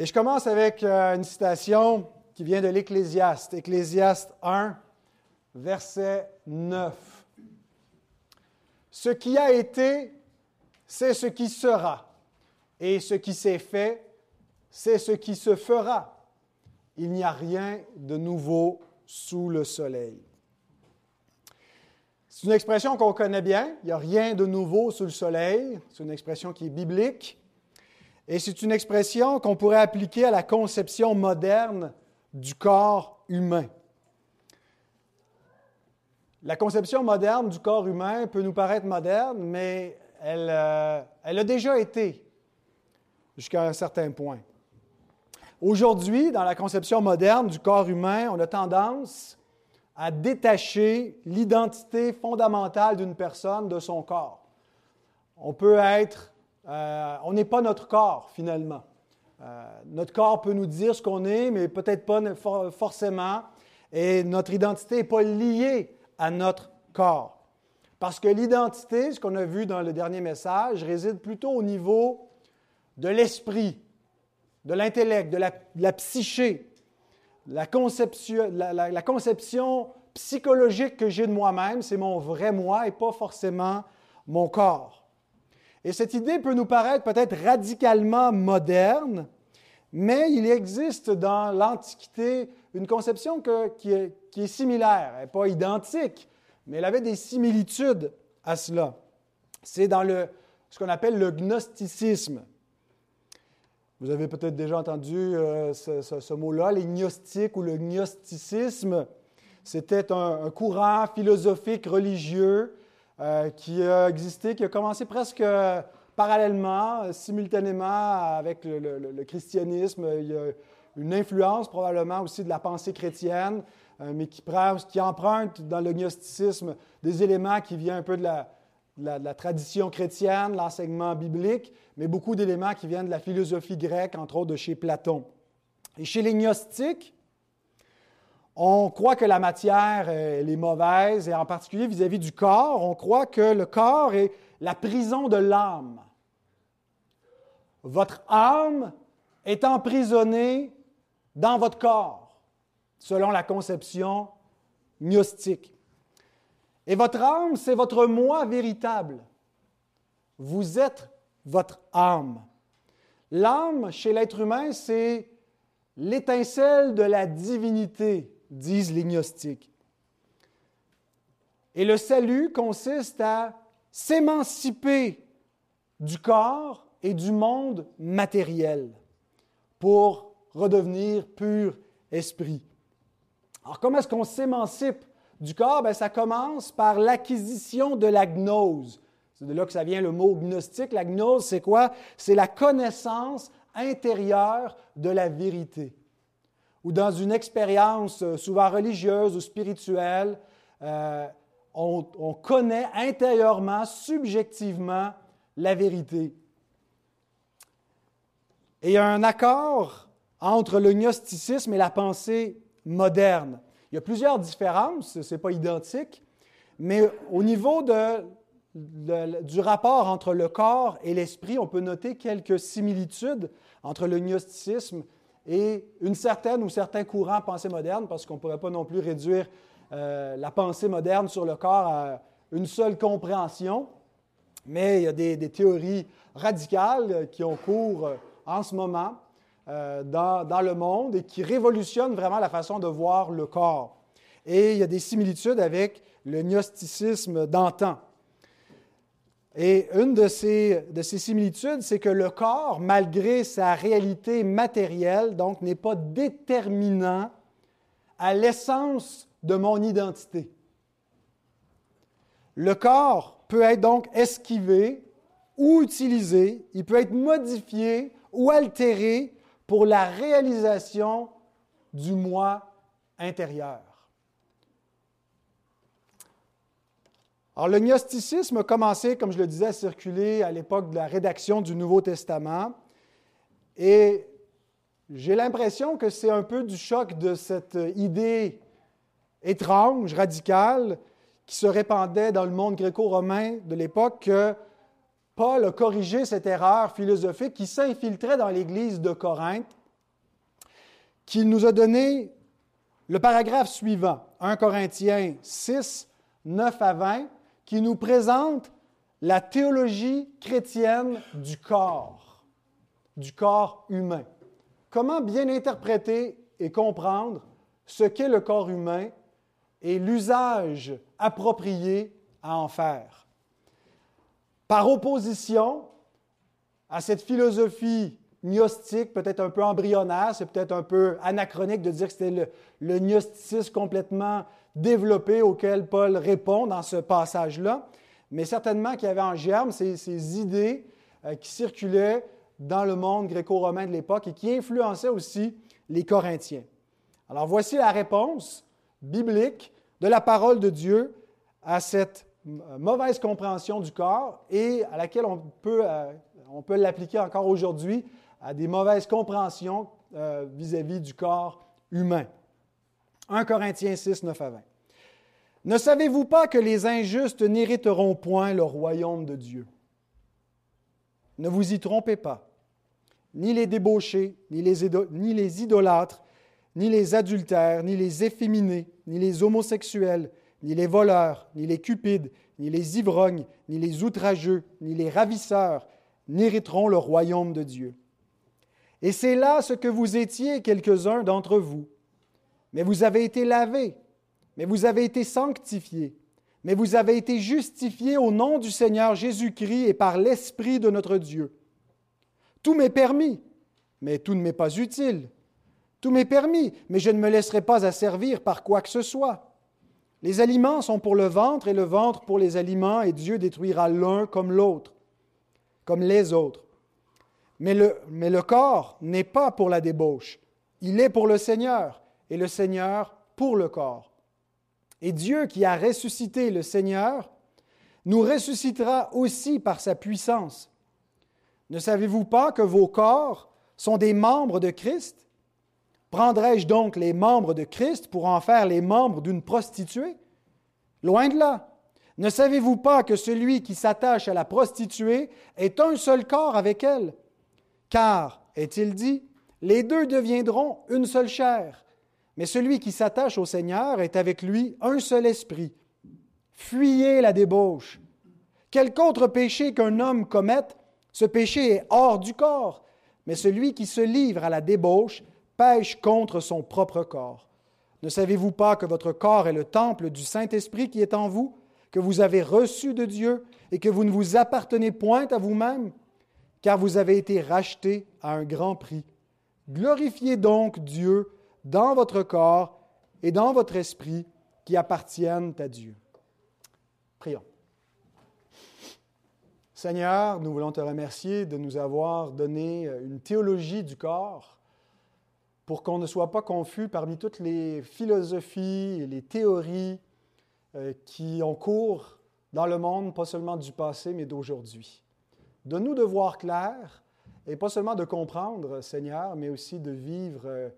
Et je commence avec euh, une citation qui vient de l'Ecclésiaste, Ecclésiaste 1, verset 9. Ce qui a été, c'est ce qui sera, et ce qui s'est fait, c'est ce qui se fera. Il n'y a rien de nouveau sous le soleil. C'est une expression qu'on connaît bien. Il n'y a rien de nouveau sous le soleil. C'est une expression qui est biblique. Et c'est une expression qu'on pourrait appliquer à la conception moderne du corps humain. La conception moderne du corps humain peut nous paraître moderne, mais elle, euh, elle a déjà été jusqu'à un certain point. Aujourd'hui, dans la conception moderne du corps humain, on a tendance à détacher l'identité fondamentale d'une personne de son corps. On peut être euh, on n'est pas notre corps, finalement. Euh, notre corps peut nous dire ce qu'on est, mais peut-être pas forcément. Et notre identité n'est pas liée à notre corps. Parce que l'identité, ce qu'on a vu dans le dernier message, réside plutôt au niveau de l'esprit, de l'intellect, de, la, psyché, la conception, la conception psychologique que j'ai de moi-même, c'est mon vrai moi et pas forcément mon corps. Et cette idée peut nous paraître peut-être radicalement moderne, mais il existe dans l'Antiquité une conception qui, est, similaire, elle n'est pas identique, mais elle avait des similitudes à cela. C'est dans le, ce qu'on appelle le gnosticisme. Vous avez peut-être déjà entendu euh, ce, mot-là, les gnostiques ou le gnosticisme. C'était un, courant philosophique religieux euh, qui a existé, qui a commencé presque euh, parallèlement, euh, simultanément avec le, christianisme. Il y a une influence probablement aussi de la pensée chrétienne, mais qui, emprunte dans le gnosticisme des éléments qui viennent un peu de la, de la tradition chrétienne, l'enseignement biblique, mais beaucoup d'éléments qui viennent de la philosophie grecque, entre autres de chez Platon. Et chez les gnostiques, on croit que la matière euh, est mauvaise, et en particulier vis-à-vis du corps, on croit que le corps est la prison de l'âme. Votre âme est emprisonnée dans votre corps, selon la conception gnostique. Et votre âme, c'est votre moi véritable. Vous êtes votre âme. L'âme, chez l'être humain, c'est l'étincelle de la divinité disent les gnostiques. Et le salut consiste à s'émanciper du corps et du monde matériel pour redevenir pur esprit. Alors, comment est-ce qu'on s'émancipe du corps? Bien, ça commence par l'acquisition de la gnose. C'est de là que ça vient le mot gnostique. La gnose, c'est quoi? C'est la connaissance intérieure de la vérité ou dans une expérience euh, souvent religieuse ou spirituelle, euh, on, on, connaît intérieurement, subjectivement, la vérité. Et il y a un accord entre le gnosticisme et la pensée moderne. Il y a plusieurs différences, ce n'est pas identique, mais au niveau du rapport entre le corps et l'esprit, on peut noter quelques similitudes entre le gnosticisme et une certaine ou certains courants pensée moderne, parce qu'on ne pourrait pas non plus réduire euh, la pensée moderne sur le corps à une seule compréhension, mais il y a des, théories radicales qui ont cours euh, en ce moment euh, dans, dans, le monde et qui révolutionnent vraiment la façon de voir le corps. Et il y a des similitudes avec le gnosticisme d'antan. Et une de ces, de ces similitudes, c'est que le corps, malgré sa réalité matérielle, donc n'est pas déterminant à l'essence de mon identité. Le corps peut être donc esquivé ou utilisé, il peut être modifié ou altéré pour la réalisation du moi intérieur. Alors, le gnosticisme a commencé, comme je le disais, à circuler à l'époque de la rédaction du Nouveau Testament. Et j'ai l'impression que c'est un peu du choc de cette idée étrange, radicale, qui se répandait dans le monde gréco-romain de l'époque, que Paul a corrigé cette erreur philosophique qui s'infiltrait dans l'Église de Corinthe qu'il nous a donné le paragraphe suivant, 1 Corinthiens 6, 9 à 20, qui nous présente la théologie chrétienne du corps, du corps humain. Comment bien interpréter et comprendre ce qu'est le corps humain et l'usage approprié à en faire? Par opposition à cette philosophie gnostique, peut-être un peu embryonnaire, c'est peut-être un peu anachronique de dire que c'était le, le gnosticisme complètement développé auquel Paul répond dans ce passage-là, mais certainement qu'il y avait en germe ces, idées euh, qui circulaient dans le monde gréco-romain de l'époque et qui influençaient aussi les Corinthiens. Alors voici la réponse biblique de la parole de Dieu à cette mauvaise compréhension du corps et à laquelle on peut, euh, peut l'appliquer encore aujourd'hui à des mauvaises compréhensions euh, vis-à-vis du corps humain. 1 Corinthiens 6, 9 à 20. Ne savez-vous pas que les injustes n'hériteront point le royaume de Dieu? Ne vous y trompez pas. Ni les débauchés, ni les, ni les idolâtres, ni les adultères, ni les efféminés, ni les homosexuels, ni les voleurs, ni les cupides, ni les ivrognes, ni les outrageux, ni les ravisseurs n'hériteront le royaume de Dieu. Et c'est là ce que vous étiez quelques-uns d'entre vous. Mais vous avez été lavés, mais vous avez été sanctifiés, mais vous avez été justifiés au nom du Seigneur Jésus-Christ et par l'Esprit de notre Dieu. Tout m'est permis, mais tout ne m'est pas utile. Tout m'est permis, mais je ne me laisserai pas asservir par quoi que ce soit. Les aliments sont pour le ventre et le ventre pour les aliments, et Dieu détruira l'un comme l'autre, comme les autres. Mais le, mais le corps n'est pas pour la débauche, il est pour le Seigneur, et le Seigneur pour le corps. Et Dieu qui a ressuscité le Seigneur, nous ressuscitera aussi par sa puissance. Ne savez-vous pas que vos corps sont des membres de Christ? Prendrais-je donc les membres de Christ pour en faire les membres d'une prostituée? Loin de là. Ne savez-vous pas que celui qui s'attache à la prostituée est un seul corps avec elle? Car, est-il dit, les deux deviendront une seule chair. Mais celui qui s'attache au Seigneur est avec lui un seul esprit. Fuyez la débauche. Quelque autre péché qu'un homme commette, ce péché est hors du corps. Mais celui qui se livre à la débauche pêche contre son propre corps. Ne savez-vous pas que votre corps est le temple du Saint-Esprit qui est en vous, que vous avez reçu de Dieu et que vous ne vous appartenez point à vous-même, car vous avez été rachetés à un grand prix. Glorifiez donc Dieu dans votre corps et dans votre esprit qui appartiennent à Dieu. Prions. Seigneur, nous voulons te remercier de nous avoir donné une théologie du corps pour qu'on ne soit pas confus parmi toutes les philosophies et les théories euh, qui ont cours dans le monde, pas seulement du passé, mais d'aujourd'hui. Donne-nous de voir clair et pas seulement de comprendre, Seigneur, mais aussi de vivre euh,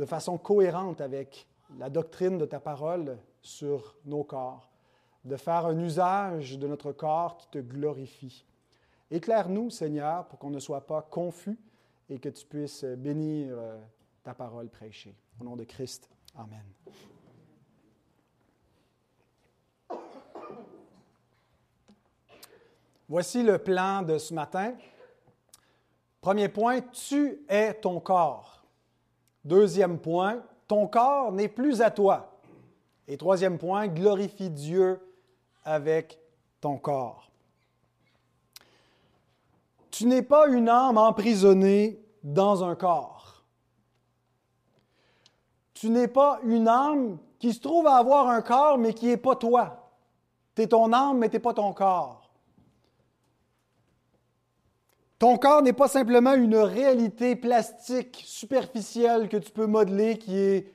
de façon cohérente avec la doctrine de ta parole sur nos corps, de faire un usage de notre corps qui te glorifie. Éclaire-nous, Seigneur, pour qu'on ne soit pas confus et que tu puisses bénir euh, ta parole prêchée. Au nom de Christ, Amen. Voici le plan de ce matin. Premier point, tu es ton corps. Deuxième point, ton corps n'est plus à toi. Et troisième point, glorifie Dieu avec ton corps. Tu n'es pas une âme emprisonnée dans un corps tu n'es pas une âme qui se trouve à avoir un corps, mais qui n'est pas toi. Tu es ton âme, mais tu n'es pas ton corps. Ton corps n'est pas simplement une réalité plastique, superficielle que tu peux modeler, qui est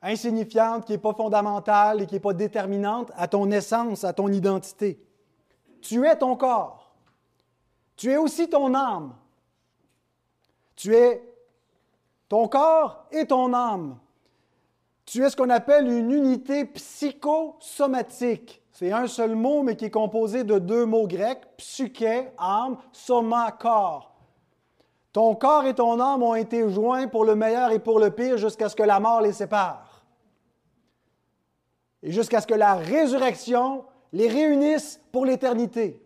insignifiante, qui n'est pas fondamentale et qui n'est pas déterminante à ton essence, à ton identité. Tu es ton corps. Tu es aussi ton âme. Tu es ton corps et ton âme. Tu es ce qu'on appelle une unité psychosomatique. C'est un seul mot, mais qui est composé de deux mots grecs, psyché, âme, soma, corps. Ton corps et ton âme ont été joints pour le meilleur et pour le pire jusqu'à ce que la mort les sépare. Et jusqu'à ce que la résurrection les réunisse pour l'éternité.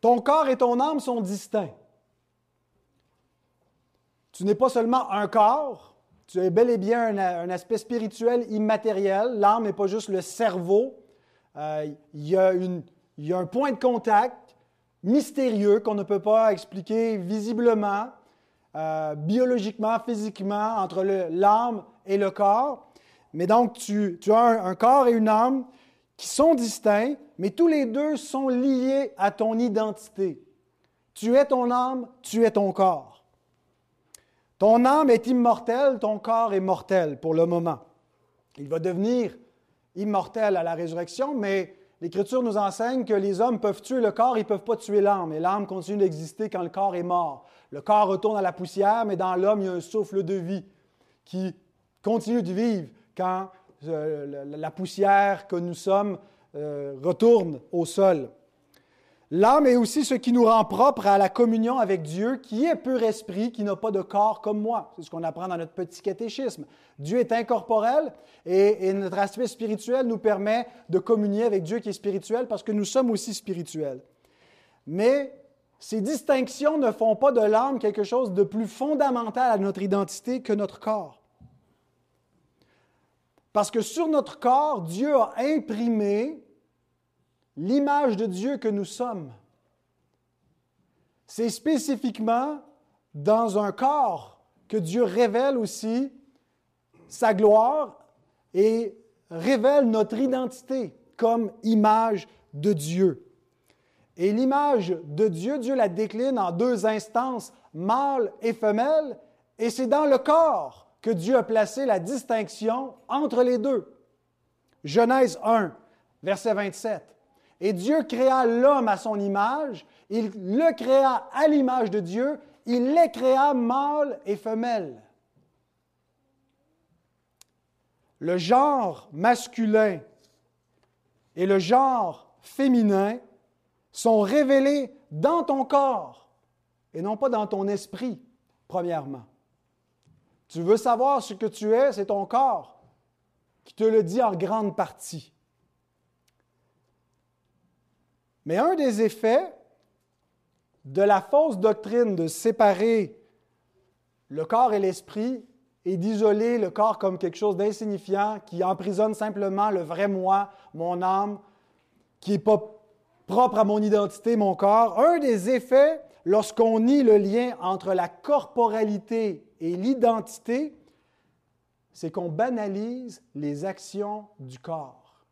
Ton corps et ton âme sont distincts. Tu n'es pas seulement un corps, tu es bel et bien un, aspect spirituel immatériel. L'âme n'est pas juste le cerveau. Euh, il, y a un point de contact mystérieux qu'on ne peut pas expliquer visiblement, euh, biologiquement, physiquement, entre l'âme et le corps. Mais donc, tu, as un, corps et une âme qui sont distincts, mais tous les deux sont liés à ton identité. Tu es ton âme, tu es ton corps. Ton âme est immortelle, ton corps est mortel pour le moment. Il va devenir immortel à la résurrection, mais l'Écriture nous enseigne que les hommes peuvent tuer le corps, ils ne peuvent pas tuer l'âme, et l'âme continue d'exister quand le corps est mort. Le corps retourne à la poussière, mais dans l'homme, il y a un souffle de vie qui continue de vivre quand euh, la poussière que nous sommes euh, retourne au sol. L'âme est aussi ce qui nous rend propre à la communion avec Dieu, qui est pur esprit, qui n'a pas de corps comme moi. C'est ce qu'on apprend dans notre petit catéchisme. Dieu est incorporel et, et, notre aspect spirituel nous permet de communier avec Dieu qui est spirituel parce que nous sommes aussi spirituels. Mais ces distinctions ne font pas de l'âme quelque chose de plus fondamental à notre identité que notre corps. Parce que sur notre corps, Dieu a imprimé l'image de Dieu que nous sommes. C'est spécifiquement dans un corps que Dieu révèle aussi sa gloire et révèle notre identité comme image de Dieu. Et l'image de Dieu, Dieu la décline en deux instances, mâle et femelle, et c'est dans le corps que Dieu a placé la distinction entre les deux. Genèse 1, verset 27. Et Dieu créa l'homme à son image, il le créa à l'image de Dieu, il les créa mâle et femelle. Le genre masculin et le genre féminin sont révélés dans ton corps et non pas dans ton esprit, premièrement. Tu veux savoir ce que tu es, c'est ton corps qui te le dit en grande partie. Mais un des effets de la fausse doctrine de séparer le corps et l'esprit et d'isoler le corps comme quelque chose d'insignifiant qui emprisonne simplement le vrai moi, mon âme, qui n'est pas propre à mon identité, mon corps, un des effets lorsqu'on nie le lien entre la corporalité et l'identité, c'est qu'on banalise les actions du corps.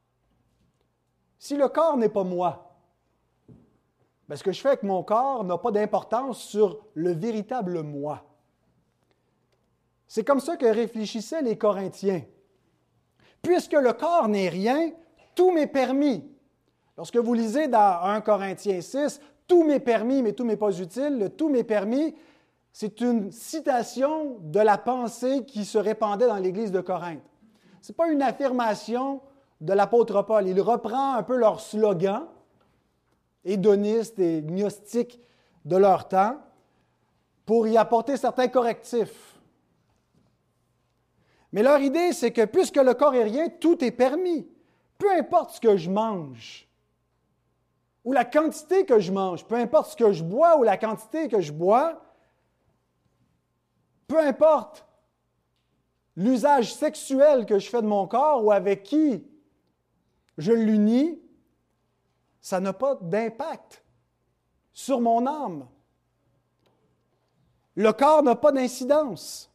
Si le corps n'est pas moi, ce que je fais avec mon corps n'a pas d'importance sur le véritable moi. C'est comme ça que réfléchissaient les Corinthiens. Puisque le corps n'est rien, tout m'est permis. Lorsque vous lisez dans 1 Corinthiens 6, tout m'est permis, mais tout m'est pas utile, le tout m'est permis, c'est une citation de la pensée qui se répandait dans l'Église de Corinthe. Ce n'est pas une affirmation de l'apôtre Paul. Il reprend un peu leur slogan, hédoniste et gnostique de leur temps, pour y apporter certains correctifs. Mais leur idée, c'est que puisque le corps est rien, tout est permis. Peu importe ce que je mange, ou la quantité que je mange, peu importe ce que je bois ou la quantité que je bois, peu importe l'usage sexuel que je fais de mon corps ou avec qui je l'unis, ça n'a pas d'impact sur mon âme. Le corps n'a pas d'incidence.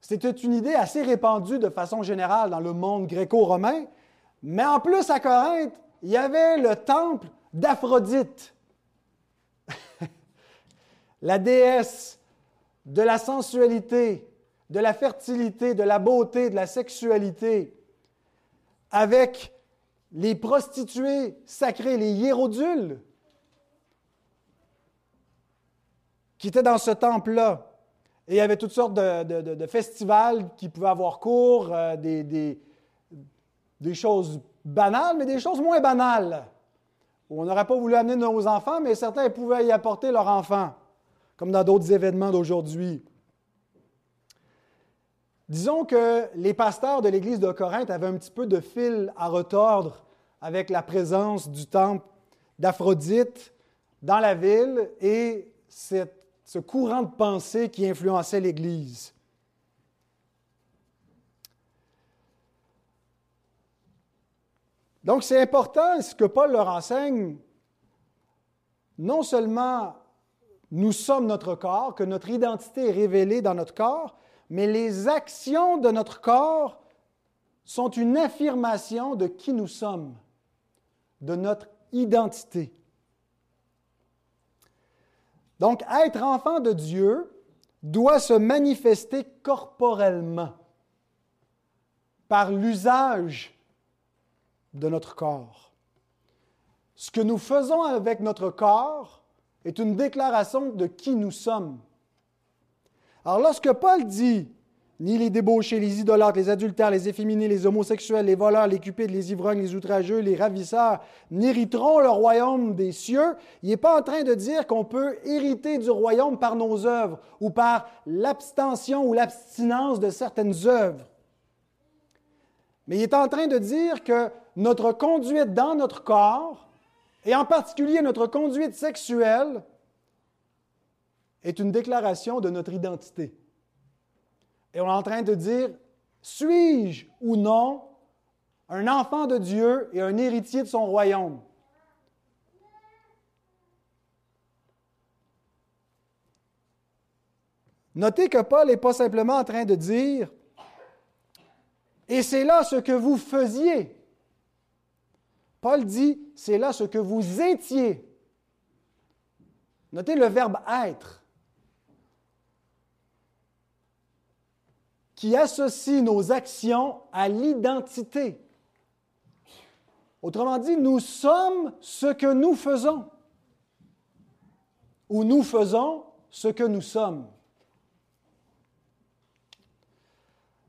C'était une idée assez répandue de façon générale dans le monde gréco-romain, mais en plus à Corinthe, il y avait le temple d'Aphrodite la déesse de la sensualité, de la fertilité, de la beauté, de la sexualité, avec les prostituées sacrées, les hiérodules, qui étaient dans ce temple-là. Et il y avait toutes sortes de, festivals qui pouvaient avoir cours, euh, des, choses banales, mais des choses moins banales on n'aurait pas voulu amener nos enfants, mais certains pouvaient y apporter leurs enfants, comme dans d'autres événements d'aujourd'hui. Disons que les pasteurs de l'Église de Corinthe avaient un petit peu de fil à retordre avec la présence du temple d'Aphrodite dans la ville et ce courant de pensée qui influençait l'Église. Donc c'est important ce que Paul leur enseigne. Non seulement nous sommes notre corps, que notre identité est révélée dans notre corps, mais les actions de notre corps sont une affirmation de qui nous sommes, de notre identité. Donc, être enfant de Dieu doit se manifester corporellement par l'usage de notre corps. Ce que nous faisons avec notre corps est une déclaration de qui nous sommes. Alors lorsque Paul dit ni les débauchés, les idolâtres, les adultères, les efféminés, les homosexuels, les voleurs, les cupides, les ivrognes, les outrageux, les ravisseurs n'hériteront le royaume des cieux, il n'est pas en train de dire qu'on peut hériter du royaume par nos œuvres ou par l'abstention ou l'abstinence de certaines œuvres. Mais il est en train de dire que notre conduite dans notre corps, et en particulier notre conduite sexuelle, est une déclaration de notre identité. Et on est en train de dire, suis-je ou non un enfant de Dieu et un héritier de son royaume? Notez que Paul n'est pas simplement en train de dire, et c'est là ce que vous faisiez. Paul dit, c'est là ce que vous étiez. Notez le verbe être. Qui associe nos actions à l'identité. Autrement dit, nous sommes ce que nous faisons, ou nous faisons ce que nous sommes.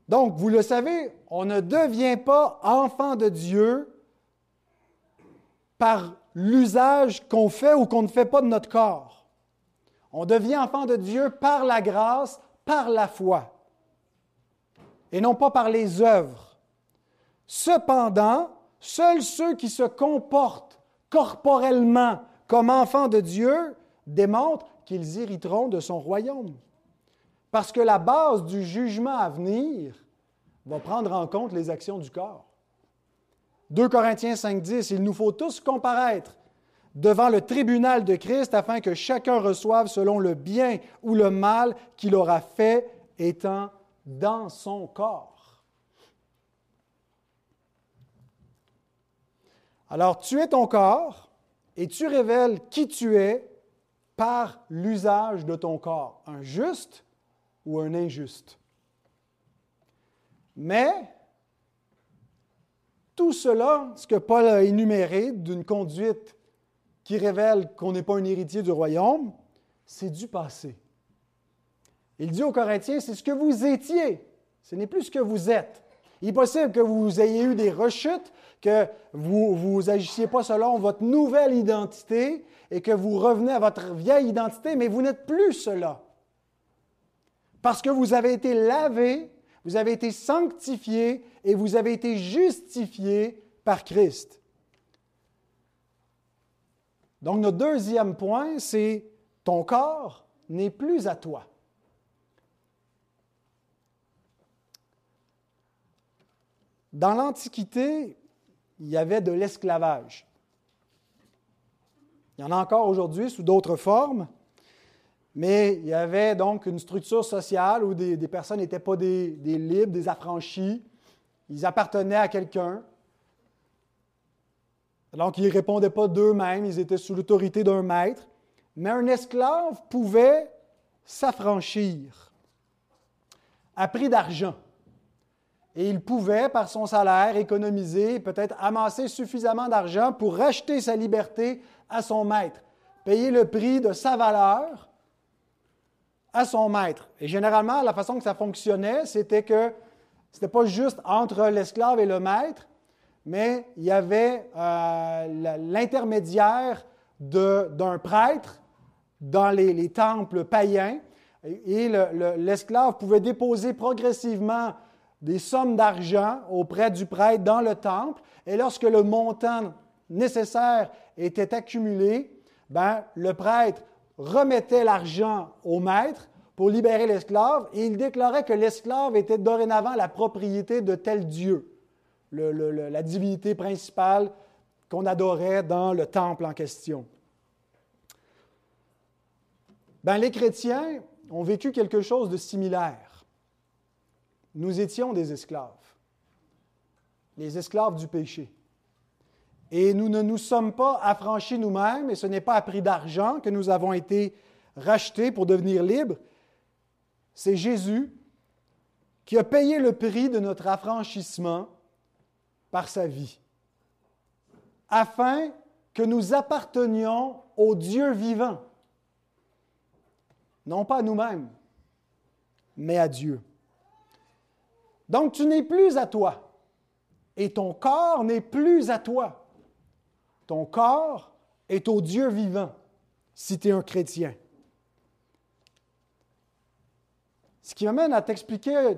Donc, vous le savez, on ne devient pas enfant de Dieu par l'usage qu'on fait ou qu'on ne fait pas de notre corps. On devient enfant de Dieu par la grâce, par la foi et non pas par les œuvres. Cependant, seuls ceux qui se comportent corporellement comme enfants de Dieu démontrent qu'ils hériteront de son royaume. Parce que la base du jugement à venir va prendre en compte les actions du corps. 2 Corinthiens 5.10, il nous faut tous comparaître devant le tribunal de Christ afin que chacun reçoive selon le bien ou le mal qu'il aura fait étant dans son corps. Alors tu es ton corps et tu révèles qui tu es par l'usage de ton corps, un juste ou un injuste. Mais tout cela, ce que Paul a énuméré d'une conduite qui révèle qu'on n'est pas un héritier du royaume, c'est du passé. Il dit aux Corinthiens, c'est ce que vous étiez, ce n'est plus ce que vous êtes. Il est possible que vous ayez eu des rechutes, que vous n'agissiez pas selon votre nouvelle identité et que vous revenez à votre vieille identité, mais vous n'êtes plus cela. Parce que vous avez été lavé, vous avez été sanctifié et vous avez été justifié par Christ. Donc notre deuxième point, c'est ton corps n'est plus à toi. Dans l'Antiquité, il y avait de l'esclavage. Il y en a encore aujourd'hui sous d'autres formes, mais il y avait donc une structure sociale où des, personnes n'étaient pas des, libres, des affranchis. Ils appartenaient à quelqu'un. Donc, ils ne répondaient pas d'eux-mêmes, ils étaient sous l'autorité d'un maître. Mais un esclave pouvait s'affranchir à prix d'argent et il pouvait, par son salaire, économiser, peut-être amasser suffisamment d'argent pour racheter sa liberté à son maître, payer le prix de sa valeur à son maître. Et généralement, la façon que ça fonctionnait, c'était que ce n'était pas juste entre l'esclave et le maître, mais il y avait euh, l'intermédiaire d'un prêtre dans les, temples païens, et, l'esclave pouvait déposer progressivement des sommes d'argent auprès du prêtre dans le temple, et lorsque le montant nécessaire était accumulé, ben, le prêtre remettait l'argent au maître pour libérer l'esclave, et il déclarait que l'esclave était dorénavant la propriété de tel Dieu, la divinité principale qu'on adorait dans le temple en question. Ben, les chrétiens ont vécu quelque chose de similaire. Nous étions des esclaves, les esclaves du péché. Et nous ne nous sommes pas affranchis nous-mêmes, et ce n'est pas à prix d'argent que nous avons été rachetés pour devenir libres, c'est Jésus qui a payé le prix de notre affranchissement par sa vie, afin que nous appartenions au Dieu vivant, non pas à nous-mêmes, mais à Dieu. Donc tu n'es plus à toi, et ton corps n'est plus à toi. Ton corps est au Dieu vivant, si tu es un chrétien. Ce qui m'amène à t'expliquer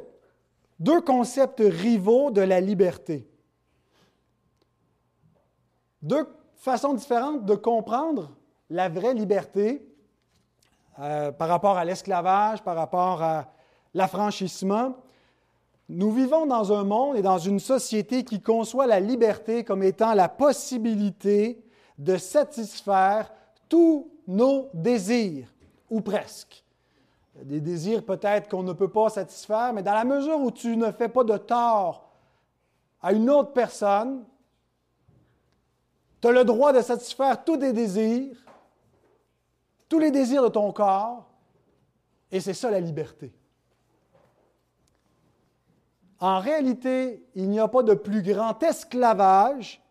deux concepts rivaux de la liberté. Deux façons différentes de comprendre la vraie liberté euh, par rapport à l'esclavage, par rapport à l'affranchissement. Nous vivons dans un monde et dans une société qui conçoit la liberté comme étant la possibilité de satisfaire tous nos désirs, ou presque des désirs peut-être qu'on ne peut pas satisfaire, mais dans la mesure où tu ne fais pas de tort à une autre personne, tu as le droit de satisfaire tous tes désirs, tous les désirs de ton corps, et c'est ça la liberté. En réalité, il n'y a pas de plus grand esclavage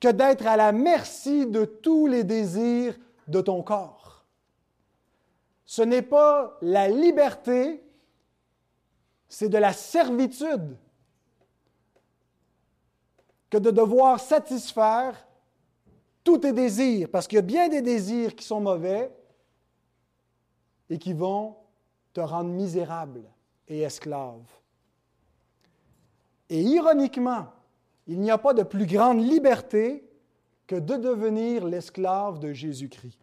que d'être à la merci de tous les désirs de ton corps ce n'est pas la liberté, c'est de la servitude que de devoir satisfaire tous tes désirs, parce qu'il y a bien des désirs qui sont mauvais et qui vont te rendre misérable et esclave. Et ironiquement, il n'y a pas de plus grande liberté que de devenir l'esclave de Jésus-Christ.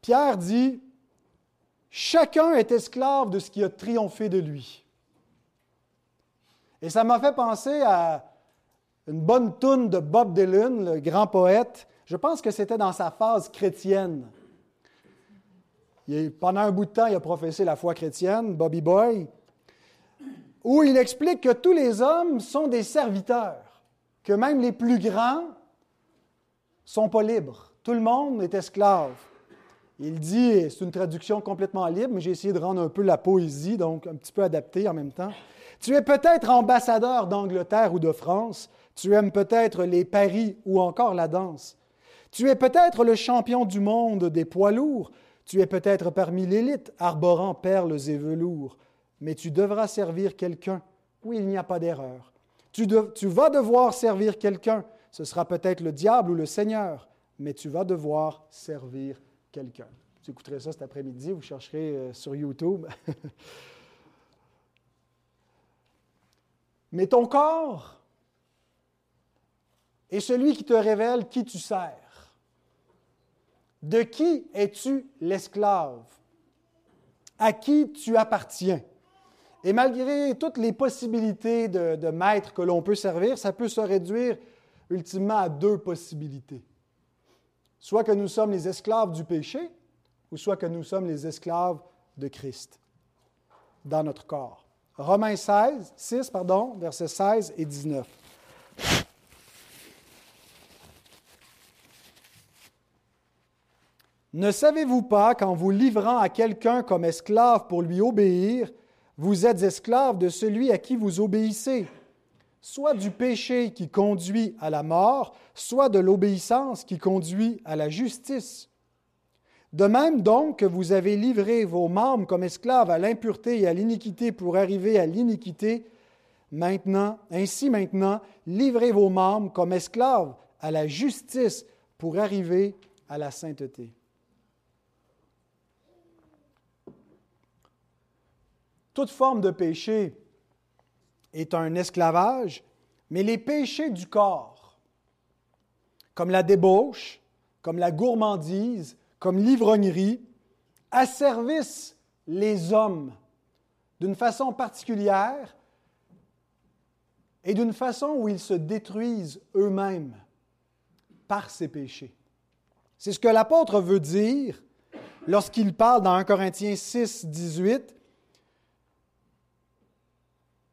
Pierre dit, chacun est esclave de ce qui a triomphé de lui. Et ça m'a fait penser à une bonne toune de Bob Dylan, le grand poète. Je pense que c'était dans sa phase chrétienne. pendant un bout de temps, il a professé la foi chrétienne, Bobby Boy, où il explique que tous les hommes sont des serviteurs, que même les plus grands sont pas libres. Tout le monde est esclave. Il dit, c'est une traduction complètement libre, mais j'ai essayé de rendre un peu la poésie, donc un petit peu adaptée en même temps. Tu es peut-être ambassadeur d'Angleterre ou de France, tu aimes peut-être les paris ou encore la danse. Tu es peut-être le champion du monde des poids lourds, tu es peut-être parmi l'élite arborant perles et velours, mais tu devras servir quelqu'un. Oui, il n'y a pas d'erreur. Tu, tu vas devoir servir quelqu'un. Ce sera peut-être le diable ou le Seigneur, mais tu vas devoir servir quelqu'un. Vous écouterez ça cet après-midi, vous chercherez euh, sur YouTube. Mais ton corps est celui qui te révèle qui tu sers. De qui es-tu l'esclave? À qui tu appartiens? Et malgré toutes les possibilités de, maître que l'on peut servir, ça peut se réduire ultimement à deux possibilités. Soit que nous sommes les esclaves du péché, ou soit que nous sommes les esclaves de Christ dans notre corps. Romains 16, 6, pardon, versets 16 et 19. Ne savez-vous pas qu'en vous livrant à quelqu'un comme esclave pour lui obéir, vous êtes esclave de celui à qui vous obéissez soit du péché qui conduit à la mort, soit de l'obéissance qui conduit à la justice. De même donc que vous avez livré vos membres comme esclaves à l'impureté et à l'iniquité pour arriver à l'iniquité, Maintenant, ainsi maintenant, livrez vos membres comme esclaves à la justice pour arriver à la sainteté. Toute forme de péché est un esclavage, mais les péchés du corps, comme la débauche, comme la gourmandise, comme l'ivrognerie, asservissent les hommes d'une façon particulière et d'une façon où ils se détruisent eux-mêmes par ces péchés. C'est ce que l'apôtre veut dire lorsqu'il parle dans 1 Corinthiens 6, 18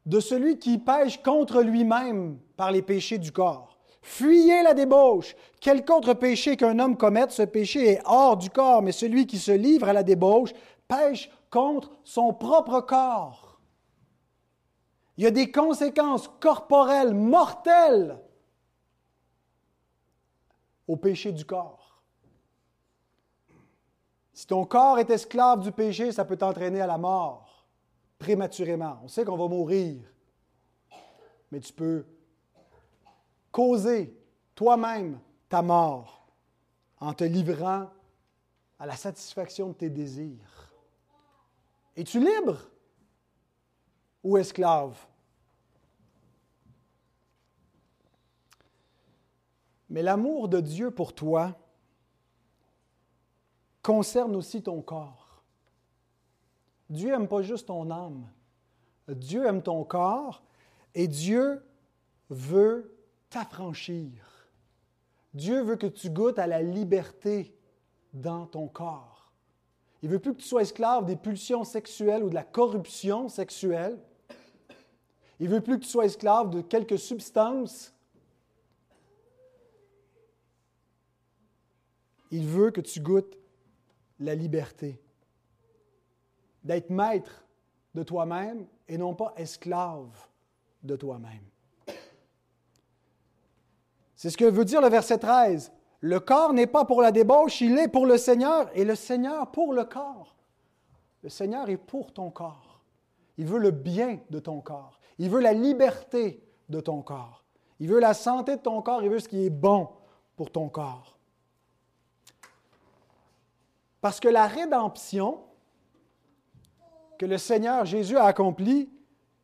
de celui qui pêche contre lui-même par les péchés du corps. Fuyez la débauche. Quelque autre péché qu'un homme commette, ce péché est hors du corps, mais celui qui se livre à la débauche pêche contre son propre corps. Il y a des conséquences corporelles mortelles au péché du corps. Si ton corps est esclave du péché, ça peut t'entraîner à la mort prématurément. On sait qu'on va mourir, mais tu peux causer toi-même ta mort en te livrant à la satisfaction de tes désirs. Es-tu libre ou esclave? Mais l'amour de Dieu pour toi concerne aussi ton corps. Dieu n'aime pas juste ton âme. Dieu aime ton corps et Dieu veut t'affranchir. Dieu veut que tu goûtes à la liberté dans ton corps. Il veut plus que tu sois esclave des pulsions sexuelles ou de la corruption sexuelle. Il veut plus que tu sois esclave de quelques substances Il veut que tu goûtes la liberté, d'être maître de toi-même et non pas esclave de toi-même. C'est ce que veut dire le verset 13. Le corps n'est pas pour la débauche, il est pour le Seigneur et le Seigneur pour le corps. Le Seigneur est pour ton corps. Il veut le bien de ton corps. Il veut la liberté de ton corps. Il veut la santé de ton corps. Il veut ce qui est bon pour ton corps. Parce que la rédemption que le Seigneur Jésus a accomplie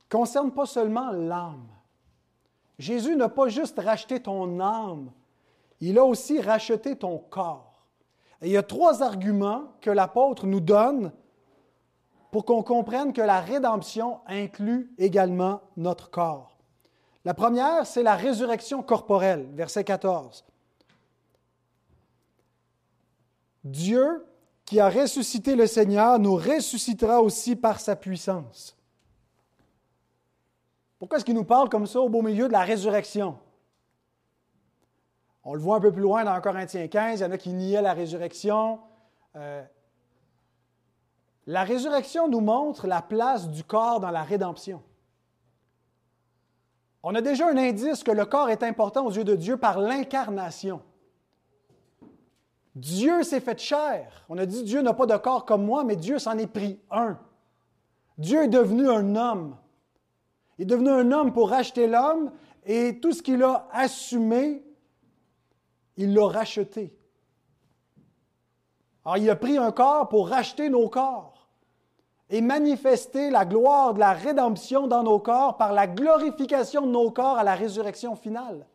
concerne pas seulement l'âme. Jésus n'a pas juste racheté ton âme, il a aussi racheté ton corps. Il y a trois arguments que l'apôtre nous donne pour qu'on comprenne que la rédemption inclut également notre corps. La première, c'est la résurrection corporelle, verset 14. Dieu qui a ressuscité le Seigneur nous ressuscitera aussi par sa puissance. Pourquoi est-ce qu'il nous parle comme ça au beau milieu de la résurrection? On le voit un peu plus loin dans Corinthiens 15, il y en a qui niaient la résurrection. Euh, la résurrection nous montre la place du corps dans la rédemption. On a déjà un indice que le corps est important aux yeux de Dieu par l'incarnation. Dieu s'est fait chair. On a dit Dieu n'a pas de corps comme moi, mais Dieu s'en est pris un. Dieu est devenu un homme. Il est devenu un homme pour racheter l'homme et tout ce qu'il a assumé, il l'a racheté. Alors il a pris un corps pour racheter nos corps et manifester la gloire de la rédemption dans nos corps par la glorification de nos corps à la résurrection finale.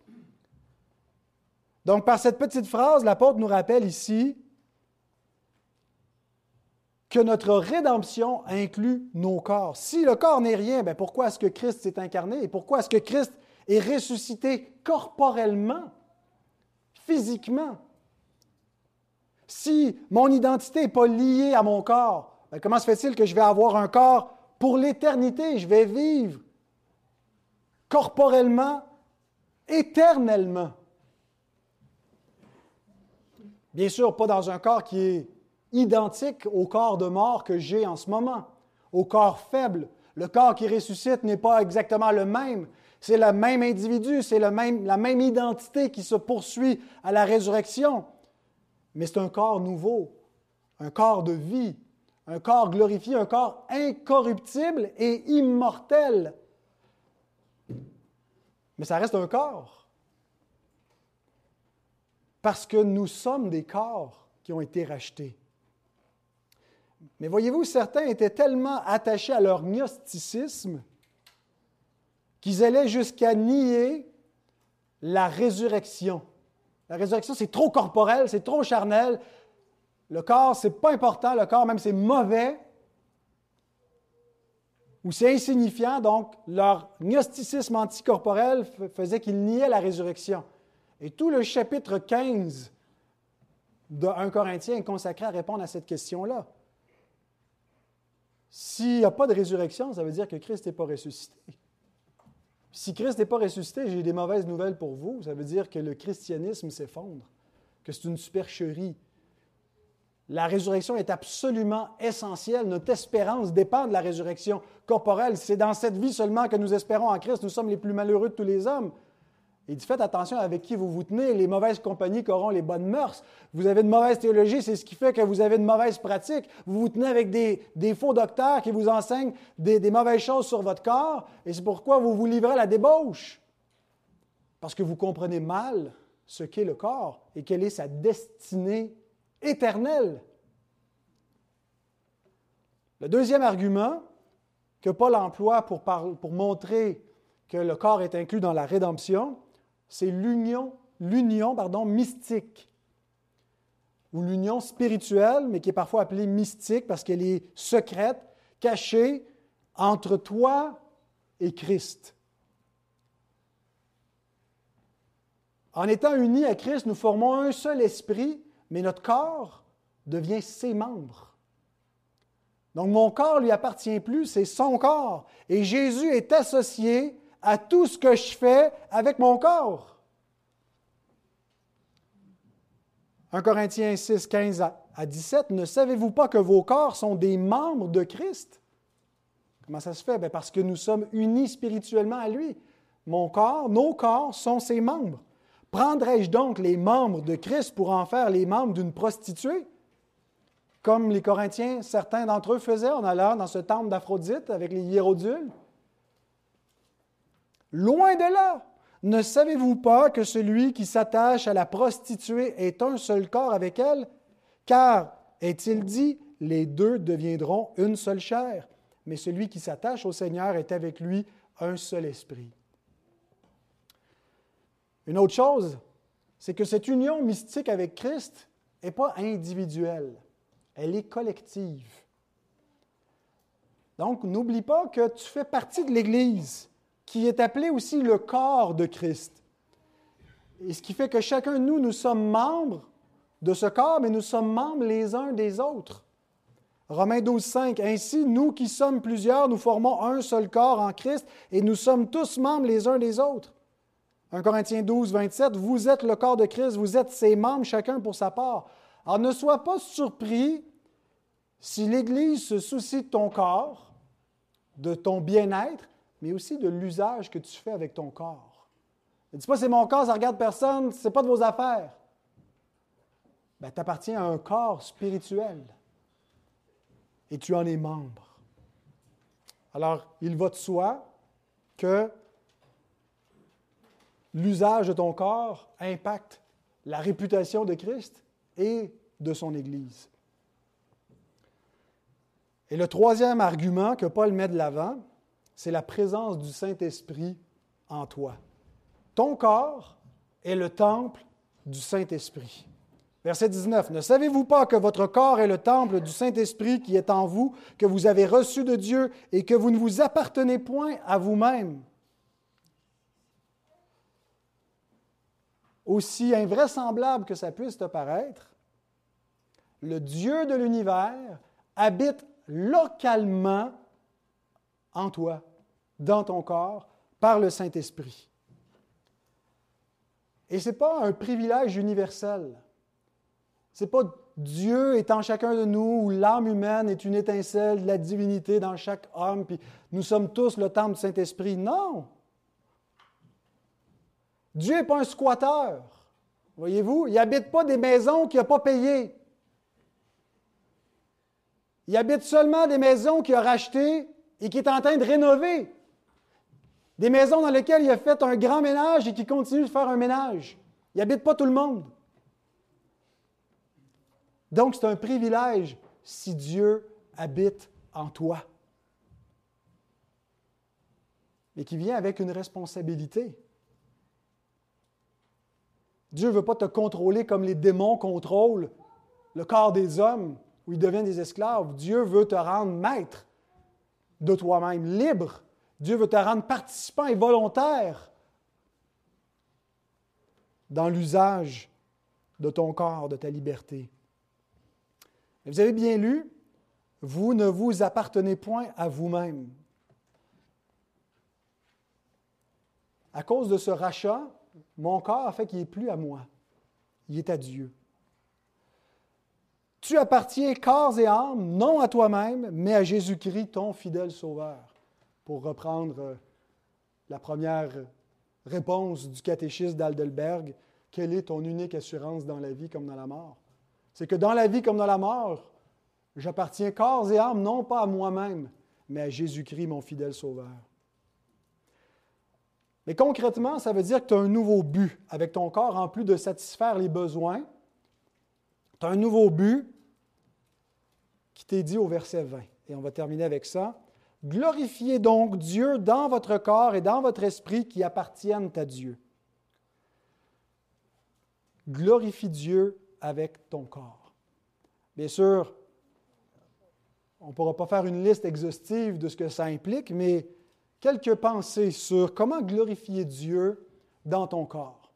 Donc, par cette petite phrase, l'apôtre nous rappelle ici que notre rédemption inclut nos corps. Si le corps n'est rien, bien pourquoi est-ce que Christ s'est incarné et pourquoi est-ce que Christ est ressuscité corporellement, physiquement? Si mon identité n'est pas liée à mon corps, bien comment se fait-il que je vais avoir un corps pour l'éternité? Je vais vivre corporellement, éternellement. Bien sûr, pas dans un corps qui est identique au corps de mort que j'ai en ce moment, au corps faible. Le corps qui ressuscite n'est pas exactement le même. C'est le même individu, c'est la même identité qui se poursuit à la résurrection. Mais c'est un corps nouveau, un corps de vie, un corps glorifié, un corps incorruptible et immortel. Mais ça reste un corps. Parce que nous sommes des corps qui ont été rachetés. Mais voyez-vous, certains étaient tellement attachés à leur gnosticisme qu'ils allaient jusqu'à nier la résurrection. La résurrection, c'est trop corporel, c'est trop charnel. Le corps, c'est pas important. Le corps, même, c'est mauvais. Ou c'est insignifiant. Donc, leur gnosticisme anticorporel faisait qu'ils niaient la résurrection. Et tout le chapitre 15 de 1 Corinthiens est consacré à répondre à cette question-là. S'il n'y a pas de résurrection, ça veut dire que Christ n'est pas ressuscité. Si Christ n'est pas ressuscité, j'ai des mauvaises nouvelles pour vous. Ça veut dire que le christianisme s'effondre, que c'est une supercherie. La résurrection est absolument essentielle. Notre espérance dépend de la résurrection corporelle. C'est dans cette vie seulement que nous espérons en Christ. Nous sommes les plus malheureux de tous les hommes. Il dit faites attention avec qui vous vous tenez, les mauvaises compagnies auront les bonnes mœurs. Vous avez de mauvaises théologies, c'est ce qui fait que vous avez de mauvaises pratiques. Vous vous tenez avec des, faux docteurs qui vous enseignent des, des, mauvaises choses sur votre corps, et c'est pourquoi vous vous livrez à la débauche. Parce que vous comprenez mal ce qu'est le corps et quelle est sa destinée éternelle. Le deuxième argument que Paul emploie pour, pour montrer que le corps est inclus dans la rédemption, c'est l'union, l'union pardon, mystique, ou l'union spirituelle, mais qui est parfois appelée mystique parce qu'elle est secrète, cachée entre toi et Christ. En étant unis à Christ, nous formons un seul esprit, mais notre corps devient ses membres. Donc mon corps lui appartient plus, c'est son corps. Et Jésus est associé à tout ce que je fais avec mon corps. 1 Corinthiens 6, 15 à 17, ne savez-vous pas que vos corps sont des membres de Christ? Comment ça se fait? Ben, parce que nous sommes unis spirituellement à lui. Mon corps, nos corps sont ses membres. Prendrais-je donc les membres de Christ pour en faire les membres d'une prostituée? Comme les Corinthiens, certains d'entre eux faisaient en allant dans ce temple d'Aphrodite avec les hiérodules. Loin de là. Ne savez-vous pas que celui qui s'attache à la prostituée est un seul corps avec elle? Car, est-il dit, les deux deviendront une seule chair. Mais celui qui s'attache au Seigneur est avec lui un seul esprit. Une autre chose, c'est que cette union mystique avec Christ n'est pas individuelle, elle est collective. Donc, n'oublie pas que tu fais partie de l'Église qui est appelé aussi le corps de Christ. Et ce qui fait que chacun de nous, nous sommes membres de ce corps, mais nous sommes membres les uns des autres. Romains 12, 5. Ainsi, nous qui sommes plusieurs, nous formons un seul corps en Christ et nous sommes tous membres les uns des autres. 1 Corinthiens 12, 27. Vous êtes le corps de Christ, vous êtes ses membres, chacun pour sa part. Alors ne sois pas surpris si l'Église se soucie de ton corps, de ton bien-être, mais aussi de l'usage que tu fais avec ton corps. Ne dis pas c'est mon corps, ça regarde personne, ce n'est pas de vos affaires. Ben, tu appartiens à un corps spirituel et tu en es membre. Alors, il va de soi que l'usage de ton corps impacte la réputation de Christ et de son Église. Et le troisième argument que Paul met de l'avant, c'est la présence du Saint-Esprit en toi. Ton corps est le temple du Saint-Esprit. Verset 19. Ne savez-vous pas que votre corps est le temple du Saint-Esprit qui est en vous, que vous avez reçu de Dieu et que vous ne vous appartenez point à vous-même? Aussi invraisemblable que ça puisse te paraître, le Dieu de l'univers habite localement en toi, dans ton corps, par le Saint-Esprit. Et ce n'est pas un privilège universel. Ce n'est pas Dieu est en chacun de nous, ou l'âme humaine est une étincelle de la divinité dans chaque homme, puis nous sommes tous le temple du Saint-Esprit. Non! Dieu n'est pas un squatteur. Voyez-vous, il n'habite pas des maisons qu'il n'a pas payées. Il habite seulement des maisons qu'il a rachetées et qui est en train de rénover. Des maisons dans lesquelles il a fait un grand ménage et qui continue de faire un ménage. Il n'habite pas tout le monde. Donc, c'est un privilège si Dieu habite en toi. Mais qui vient avec une responsabilité. Dieu ne veut pas te contrôler comme les démons contrôlent le corps des hommes où ils deviennent des esclaves. Dieu veut te rendre maître de toi-même, libre. Dieu veut te rendre participant et volontaire dans l'usage de ton corps, de ta liberté. vous avez bien lu, vous ne vous appartenez point à vous-même. À cause de ce rachat, mon corps fait qu'il n'est plus à moi, il est à Dieu. Tu appartiens corps et âme, non à toi-même, mais à Jésus-Christ, ton fidèle Sauveur. Pour reprendre euh, la première réponse du catéchisme d'Aldelberg, quelle est ton unique assurance dans la vie comme dans la mort? C'est que dans la vie comme dans la mort, j'appartiens corps et âme, non pas à moi-même, mais à Jésus-Christ, mon fidèle Sauveur. Mais concrètement, ça veut dire que tu as un nouveau but avec ton corps, en plus de satisfaire les besoins. Tu as un nouveau but qui t'est dit au verset 20. Et on va terminer avec ça. Glorifiez donc Dieu dans votre corps et dans votre esprit qui appartiennent à Dieu. Glorifie Dieu avec ton corps. Bien sûr, on ne pourra pas faire une liste exhaustive de ce que ça implique, mais quelques pensées sur comment glorifier Dieu dans ton corps.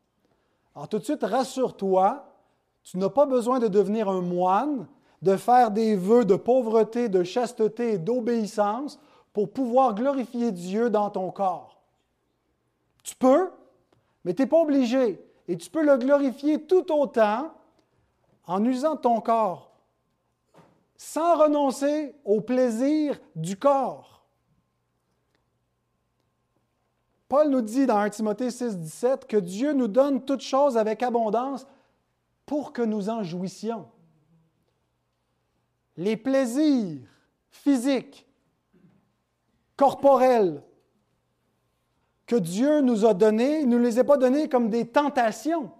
Alors tout de suite, rassure-toi, tu n'as pas besoin de devenir un moine, de faire des vœux de pauvreté, de chasteté et d'obéissance pour pouvoir glorifier Dieu dans ton corps. Tu peux, mais tu n'es pas obligé. Et tu peux le glorifier tout autant en usant ton corps, sans renoncer au plaisir du corps. Paul nous dit dans 1 Timothée 6, 17 que Dieu nous donne toutes choses avec abondance pour que nous en jouissions. Les plaisirs physiques, corporels que Dieu nous a donnés, ne nous les a pas donnés comme des tentations,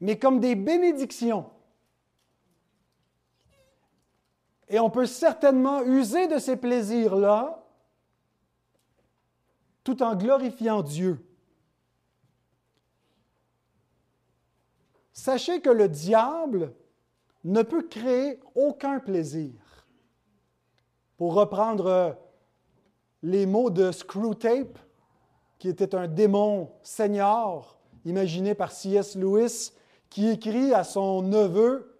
mais comme des bénédictions. Et on peut certainement user de ces plaisirs-là tout en glorifiant Dieu. Sachez que le diable ne peut créer aucun plaisir. Pour reprendre les mots de Screwtape, qui était un démon seigneur imaginé par C.S. Lewis, qui écrit à son neveu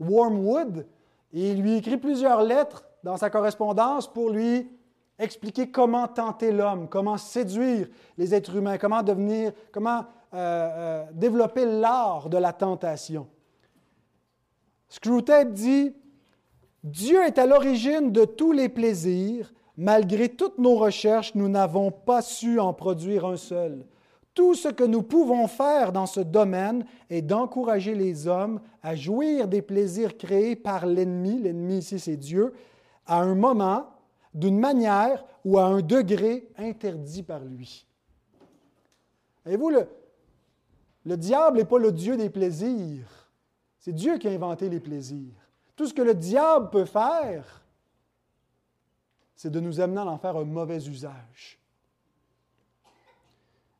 Wormwood, et lui écrit plusieurs lettres dans sa correspondance pour lui expliquer comment tenter l'homme, comment séduire les êtres humains, comment devenir, comment euh, euh, développer l'art de la tentation. Screwtape dit Dieu est à l'origine de tous les plaisirs. Malgré toutes nos recherches, nous n'avons pas su en produire un seul. Tout ce que nous pouvons faire dans ce domaine est d'encourager les hommes à jouir des plaisirs créés par l'ennemi, l'ennemi ici c'est Dieu, à un moment d'une manière ou à un degré interdit par lui. Voyez-vous, le, le diable n'est pas le Dieu des plaisirs. C'est Dieu qui a inventé les plaisirs. Tout ce que le diable peut faire, c'est de nous amener à en faire un mauvais usage.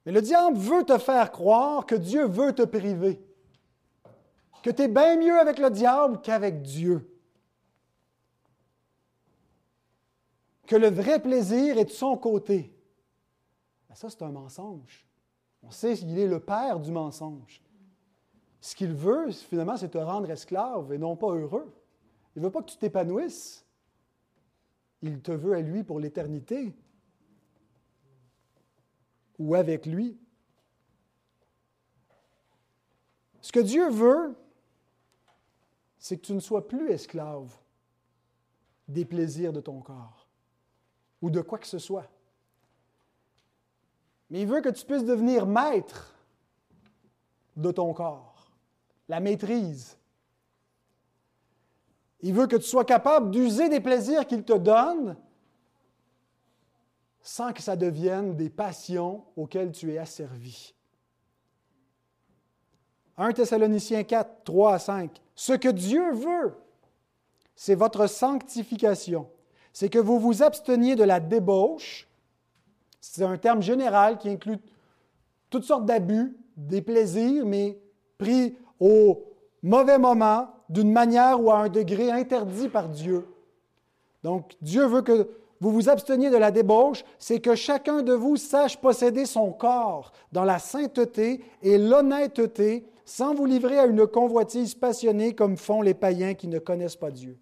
Mais le diable veut te faire croire que Dieu veut te priver, que tu es bien mieux avec le diable qu'avec Dieu. que le vrai plaisir est de son côté. Ben, ça, c'est un mensonge. On sait qu'il est le père du mensonge. Ce qu'il veut, finalement, c'est te rendre esclave et non pas heureux. Il ne veut pas que tu t'épanouisses. Il te veut à lui pour l'éternité ou avec lui. Ce que Dieu veut, c'est que tu ne sois plus esclave des plaisirs de ton corps ou de quoi que ce soit. Mais il veut que tu puisses devenir maître de ton corps, la maîtrise. Il veut que tu sois capable d'user des plaisirs qu'il te donne sans que ça devienne des passions auxquelles tu es asservi. 1 Thessaloniciens 4, 3 à 5. Ce que Dieu veut, c'est votre sanctification. C'est que vous vous absteniez de la débauche. C'est un terme général qui inclut toutes sortes d'abus, des plaisirs, mais pris au mauvais moment, d'une manière ou à un degré interdit par Dieu. Donc, Dieu veut que vous vous absteniez de la débauche, c'est que chacun de vous sache posséder son corps dans la sainteté et l'honnêteté, sans vous livrer à une convoitise passionnée comme font les païens qui ne connaissent pas Dieu.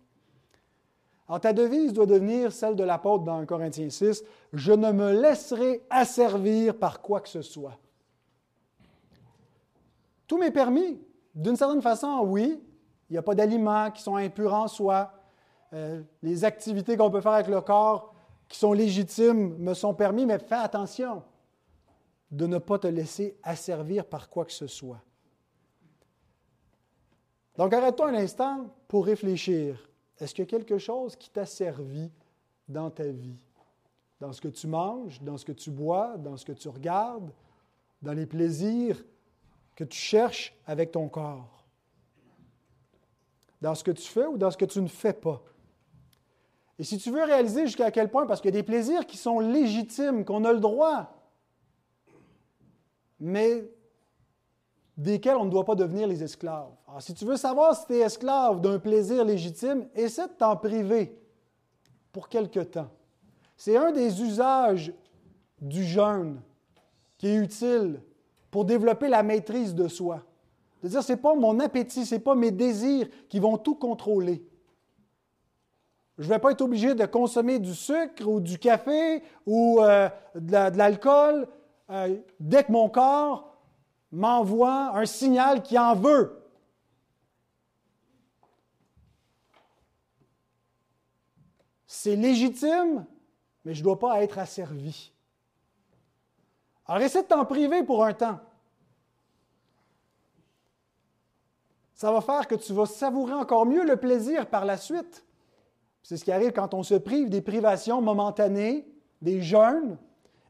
Alors, ta devise doit devenir celle de l'apôtre dans 1 Corinthiens 6, Je ne me laisserai asservir par quoi que ce soit. Tout m'est permis. D'une certaine façon, oui. Il n'y a pas d'aliments qui sont impurs en soi. Euh, les activités qu'on peut faire avec le corps qui sont légitimes me sont permis, mais fais attention de ne pas te laisser asservir par quoi que ce soit. Donc arrête-toi un instant pour réfléchir. Est-ce qu'il y a quelque chose qui t'a servi dans ta vie? Dans ce que tu manges, dans ce que tu bois, dans ce que tu regardes, dans les plaisirs que tu cherches avec ton corps? Dans ce que tu fais ou dans ce que tu ne fais pas? Et si tu veux réaliser jusqu'à quel point, parce qu'il y a des plaisirs qui sont légitimes, qu'on a le droit, mais desquels on ne doit pas devenir les esclaves. Alors, si tu veux savoir si tu es esclave d'un plaisir légitime, essaie de t'en priver pour quelque temps. C'est un des usages du jeûne qui est utile pour développer la maîtrise de soi. De dire, ce n'est pas mon appétit, ce n'est pas mes désirs qui vont tout contrôler. Je ne vais pas être obligé de consommer du sucre ou du café ou euh, de l'alcool euh, dès que mon corps m'envoie un signal qui en veut. C'est légitime, mais je ne dois pas être asservi. Alors essaie de t'en priver pour un temps. Ça va faire que tu vas savourer encore mieux le plaisir par la suite. C'est ce qui arrive quand on se prive des privations momentanées, des jeûnes.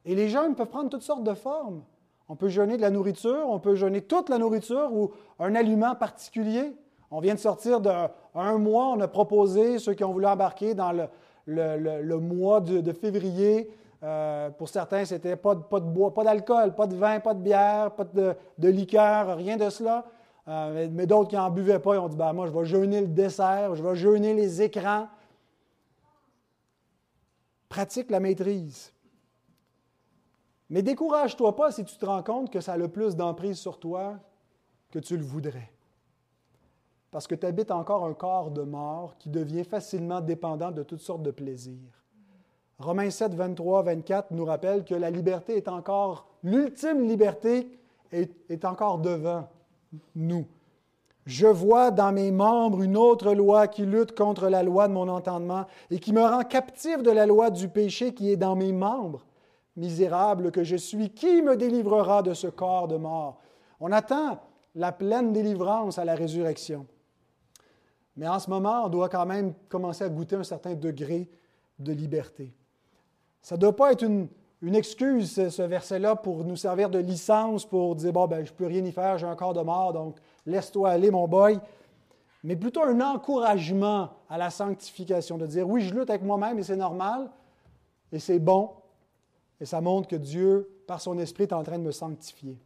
Et les jeûnes peuvent prendre toutes sortes de formes. On peut jeûner de la nourriture, on peut jeûner toute la nourriture ou un aliment particulier. On vient de sortir d'un mois, on a proposé, ceux qui ont voulu embarquer dans le, mois de, février, euh, pour certains, c'était pas, de bois, pas d'alcool, pas de vin, pas de bière, pas de, liqueur, rien de cela. Euh, mais d'autres qui n'en buvaient pas, ils ont dit ben, Moi, je vais jeûner le dessert, je vais jeûner les écrans, pratique la maîtrise. Mais décourage-toi pas si tu te rends compte que ça a le plus d'emprise sur toi que tu le voudrais. Parce que tu habites encore un corps de mort qui devient facilement dépendant de toutes sortes de plaisirs. Romains 7, 23, 24 nous rappelle que la liberté est encore, l'ultime liberté est, est encore devant nous. Je vois dans mes membres une autre loi qui lutte contre la loi de mon entendement et qui me rend captif de la loi du péché qui est dans mes membres. Misérable que je suis, qui me délivrera de ce corps de mort? On attend la pleine délivrance à la résurrection. Mais en ce moment, on doit quand même commencer à goûter un certain degré de liberté. Ça ne doit pas être une, excuse, ce, verset-là, pour nous servir de licence, pour dire, bon, ben, je ne peux rien y faire, j'ai un corps de mort, donc laisse-toi aller, mon boy, mais plutôt un encouragement à la sanctification, de dire oui, je lutte avec moi-même et c'est normal, et c'est bon, et ça montre que Dieu, par son esprit, est en train de me sanctifier.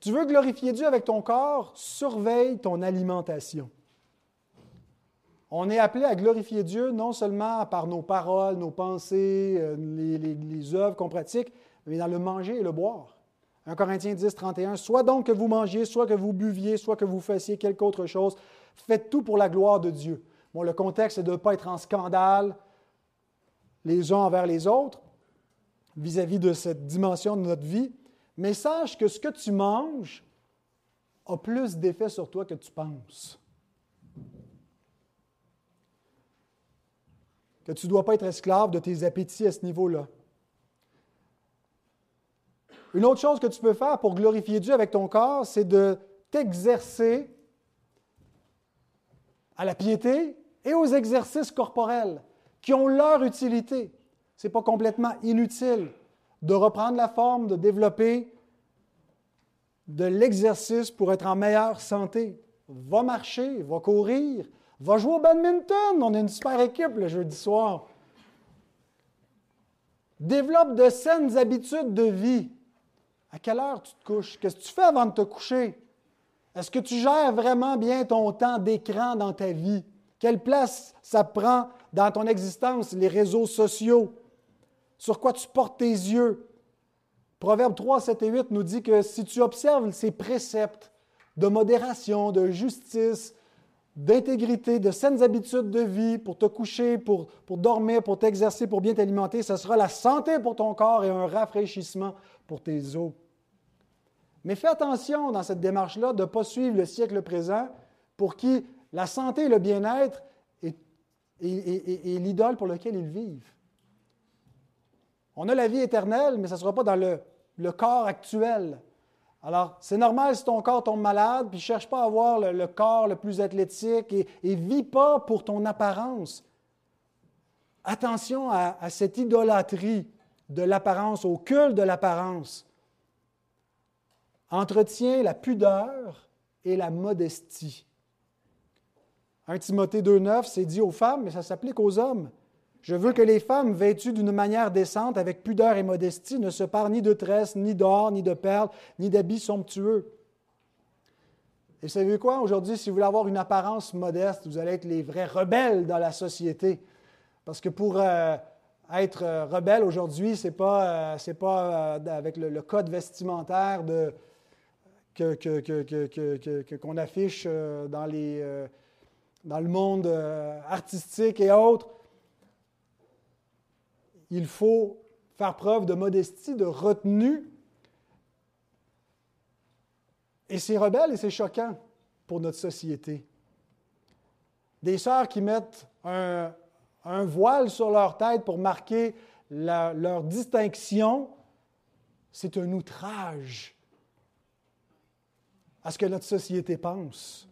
Tu veux glorifier Dieu avec ton corps, surveille ton alimentation. On est appelé à glorifier Dieu non seulement par nos paroles, nos pensées, euh, les, œuvres qu'on pratique, mais dans le manger et le boire. 1 Corinthiens 10, 31, soit donc que vous mangiez, soit que vous buviez, soit que vous fassiez quelque autre chose, faites tout pour la gloire de Dieu. Bon, le contexte est de ne pas être en scandale les uns envers les autres vis-à-vis de cette dimension de notre vie, mais sache que ce que tu manges a plus d'effet sur toi que tu penses. Que tu ne dois pas être esclave de tes appétits à ce niveau-là. Une autre chose que tu peux faire pour glorifier Dieu avec ton corps, c'est de t'exercer à la piété et aux exercices corporels qui ont leur utilité. Ce n'est pas complètement inutile de reprendre la forme, de développer de l'exercice pour être en meilleure santé. Va marcher, va courir, va jouer au badminton. On est une super équipe le jeudi soir. Développe de saines habitudes de vie. À quelle heure tu te couches? Qu'est-ce que tu fais avant de te coucher? Est-ce que tu gères vraiment bien ton temps d'écran dans ta vie? Quelle place ça prend dans ton existence, les réseaux sociaux? Sur quoi tu portes tes yeux? Proverbe 3, 7 et 8 nous dit que si tu observes ces préceptes de modération, de justice, d'intégrité, de saines habitudes de vie pour te coucher, pour, dormir, pour t'exercer, pour bien t'alimenter, ce sera la santé pour ton corps et un rafraîchissement pour tes os. Mais fais attention dans cette démarche-là de ne pas suivre le siècle présent pour qui la santé et le bien-être est, l'idole pour laquelle ils vivent. On a la vie éternelle, mais ça ne sera pas dans le corps actuel. Alors, c'est normal si ton corps tombe malade, puis ne cherche pas à avoir le, corps le plus athlétique et ne vis pas pour ton apparence. Attention à, à cette idolâtrie de l'apparence, au culte de l'apparence. Entretiens la pudeur et la modestie. 1 Timothée 2,9, c'est dit aux femmes, mais ça s'applique aux hommes. Je veux que les femmes vêtues d'une manière décente, avec pudeur et modestie, ne se parent ni de tresses, ni d'or, ni de perles, ni d'habits somptueux. Et savez quoi? Aujourd'hui, si vous voulez avoir une apparence modeste, vous allez être les vrais rebelles dans la société. Parce que pour euh, être euh, rebelle aujourd'hui, ce n'est pas, euh, avec le, code vestimentaire de, qu'on que, affiche dans le monde artistique et autres il faut faire preuve de modestie, de retenue. Et c'est rebelle et c'est choquant pour notre société. Des sœurs qui mettent un, voile sur leur tête pour marquer leur distinction, c'est un outrage à ce que notre société pense.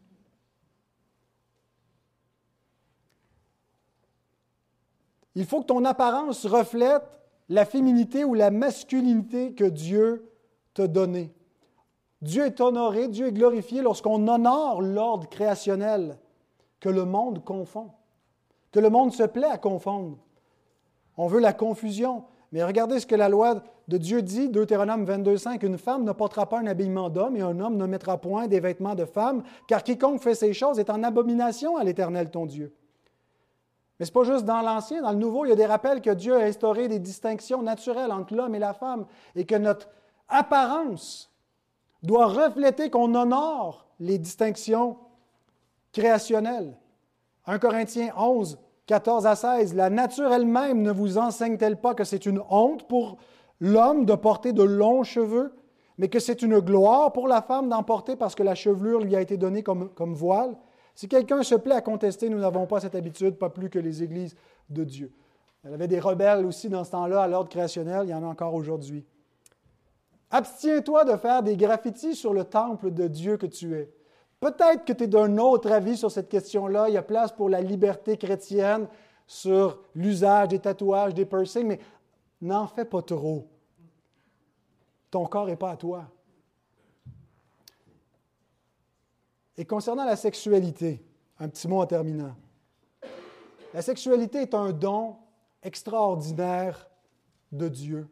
Il faut que ton apparence reflète la féminité ou la masculinité que Dieu t'a donnée. Dieu est honoré, Dieu est glorifié lorsqu'on honore l'ordre créationnel que le monde confond, que le monde se plaît à confondre. On veut la confusion. Mais regardez ce que la loi de Dieu dit, Deutéronome 22.5, une femme ne portera pas un habillement d'homme et un homme ne mettra point des vêtements de femme, car quiconque fait ces choses est en abomination à l'Éternel ton Dieu. Mais ce n'est pas juste dans l'Ancien, dans le Nouveau, il y a des rappels que Dieu a instauré des distinctions naturelles entre l'homme et la femme et que notre apparence doit refléter qu'on honore les distinctions créationnelles. 1 Corinthiens 11, 14 à 16, La nature elle-même ne vous enseigne-t-elle pas que c'est une honte pour l'homme de porter de longs cheveux, mais que c'est une gloire pour la femme d'en porter parce que la chevelure lui a été donnée comme, comme voile? Si quelqu'un se plaît à contester, nous n'avons pas cette habitude, pas plus que les églises de Dieu. Il y avait des rebelles aussi dans ce temps-là à l'ordre créationnel, il y en a encore aujourd'hui. Abstiens-toi de faire des graffitis sur le temple de Dieu que tu es. Peut-être que tu es d'un autre avis sur cette question-là. Il y a place pour la liberté chrétienne sur l'usage des tatouages, des piercings, mais n'en fais pas trop. Ton corps n'est pas à toi. Et concernant la sexualité, un petit mot en terminant. La sexualité est un don extraordinaire de Dieu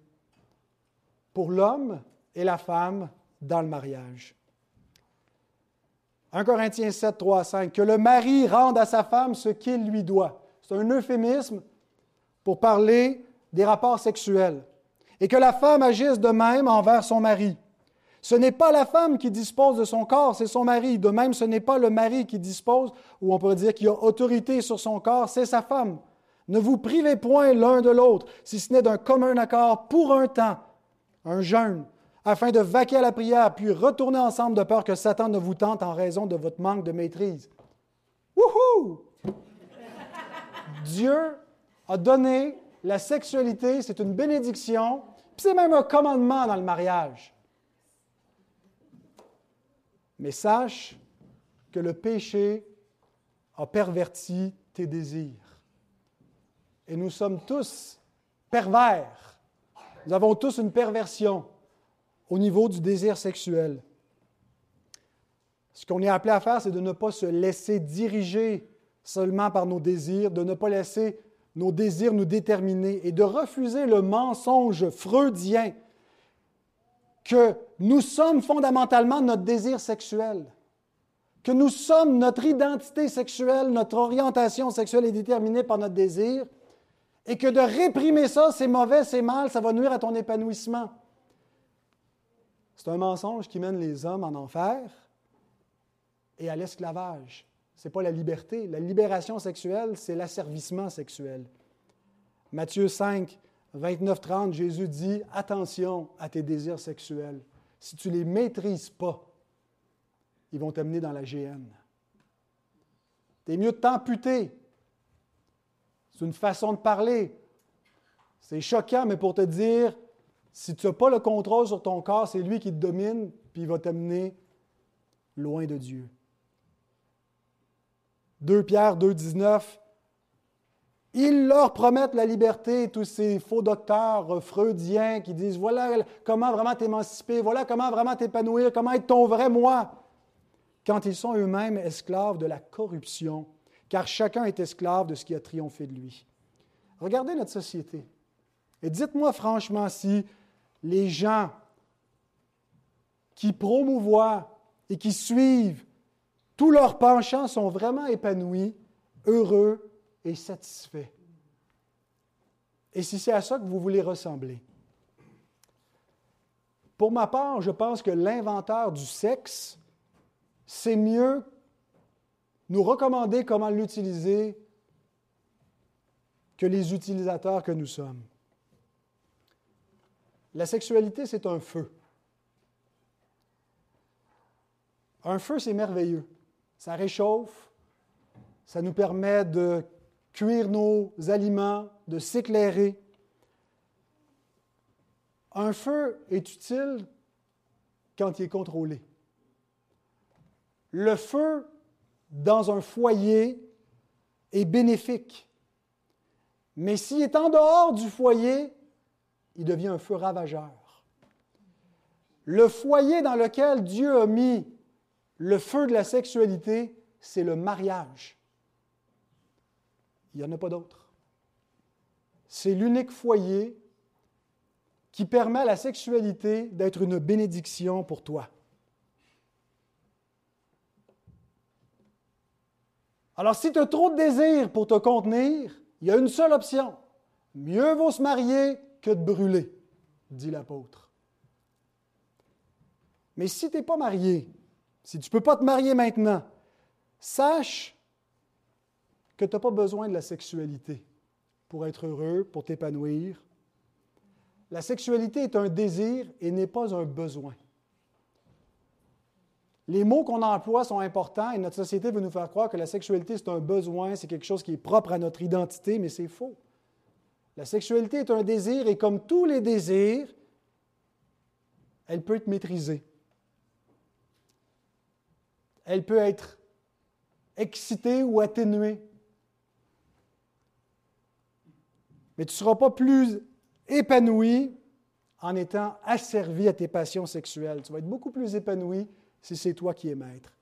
pour l'homme et la femme dans le mariage. 1 Corinthiens 7, 3 5. Que le mari rende à sa femme ce qu'il lui doit. C'est un euphémisme pour parler des rapports sexuels. Et que la femme agisse de même envers son mari. Ce n'est pas la femme qui dispose de son corps, c'est son mari. De même, ce n'est pas le mari qui dispose, ou on pourrait dire qui a autorité sur son corps, c'est sa femme. Ne vous privez point l'un de l'autre, si ce n'est d'un commun accord pour un temps, un jeûne, afin de vaquer à la prière, puis retourner ensemble de peur que Satan ne vous tente en raison de votre manque de maîtrise. Wouhou! Dieu a donné la sexualité, c'est une bénédiction, puis c'est même un commandement dans le mariage. Mais sache que le péché a perverti tes désirs. Et nous sommes tous pervers. Nous avons tous une perversion au niveau du désir sexuel. Ce qu'on est appelé à faire, c'est de ne pas se laisser diriger seulement par nos désirs, de ne pas laisser nos désirs nous déterminer et de refuser le mensonge freudien que nous sommes fondamentalement notre désir sexuel, que nous sommes notre identité sexuelle, notre orientation sexuelle est déterminée par notre désir, et que de réprimer ça, c'est mauvais, c'est mal, ça va nuire à ton épanouissement. C'est un mensonge qui mène les hommes en enfer et à l'esclavage. Ce n'est pas la liberté. La libération sexuelle, c'est l'asservissement sexuel. Matthieu 5, 29-30, Jésus dit Attention à tes désirs sexuels. Si tu ne les maîtrises pas, ils vont t'amener dans la géhenne. es mieux de t'amputer. C'est une façon de parler. C'est choquant, mais pour te dire si tu n'as pas le contrôle sur ton corps, c'est lui qui te domine, puis il va t'amener loin de Dieu. 2 Pierre 2, 19, ils leur promettent la liberté, tous ces faux docteurs freudiens qui disent voilà comment vraiment t'émanciper, voilà comment vraiment t'épanouir, comment être ton vrai moi, quand ils sont eux-mêmes esclaves de la corruption, car chacun est esclave de ce qui a triomphé de lui. Regardez notre société. Et dites-moi franchement si les gens qui promouvoient et qui suivent tous leurs penchants sont vraiment épanouis, heureux et satisfait. Et si c'est à ça que vous voulez ressembler. Pour ma part, je pense que l'inventeur du sexe, c'est mieux nous recommander comment l'utiliser que les utilisateurs que nous sommes. La sexualité, c'est un feu. Un feu, c'est merveilleux. Ça réchauffe, ça nous permet de cuire nos aliments, de s'éclairer. Un feu est utile quand il est contrôlé. Le feu dans un foyer est bénéfique. Mais s'il est en dehors du foyer, il devient un feu ravageur. Le foyer dans lequel Dieu a mis le feu de la sexualité, c'est le mariage. Il n'y en a pas d'autre. C'est l'unique foyer qui permet à la sexualité d'être une bénédiction pour toi. Alors, si tu as trop de désir pour te contenir, il y a une seule option. Mieux vaut se marier que de brûler, dit l'apôtre. Mais si tu n'es pas marié, si tu ne peux pas te marier maintenant, sache que tu n'as pas besoin de la sexualité pour être heureux, pour t'épanouir. La sexualité est un désir et n'est pas un besoin. Les mots qu'on emploie sont importants et notre société veut nous faire croire que la sexualité, c'est un besoin, c'est quelque chose qui est propre à notre identité, mais c'est faux. La sexualité est un désir et comme tous les désirs, elle peut être maîtrisée. Elle peut être excitée ou atténuée. Mais tu ne seras pas plus épanoui en étant asservi à tes passions sexuelles. Tu vas être beaucoup plus épanoui si c'est toi qui es maître.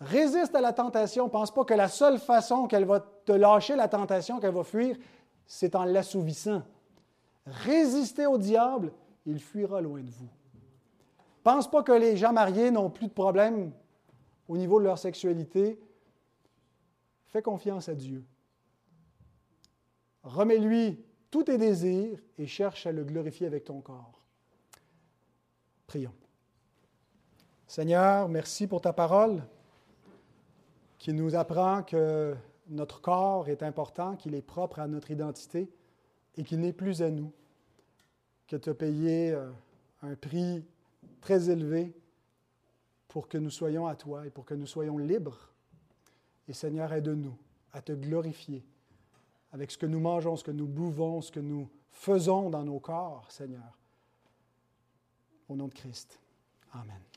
Résiste à la tentation. Pense pas que la seule façon qu'elle va te lâcher la tentation, qu'elle va fuir, c'est en l'assouvissant. Résistez au diable, il fuira loin de vous. Pense pas que les gens mariés n'ont plus de problème au niveau de leur sexualité. Fais confiance à Dieu. Remets-lui tous tes désirs et cherche à le glorifier avec ton corps. Prions. Seigneur, merci pour ta parole qui nous apprend que notre corps est important, qu'il est propre à notre identité et qu'il n'est plus à nous, que tu as payé un prix très élevé pour que nous soyons à toi et pour que nous soyons libres. Et Seigneur, aide-nous à te glorifier avec ce que nous mangeons, ce que nous buvons, ce que nous faisons dans nos corps, Seigneur. Au nom de Christ. Amen.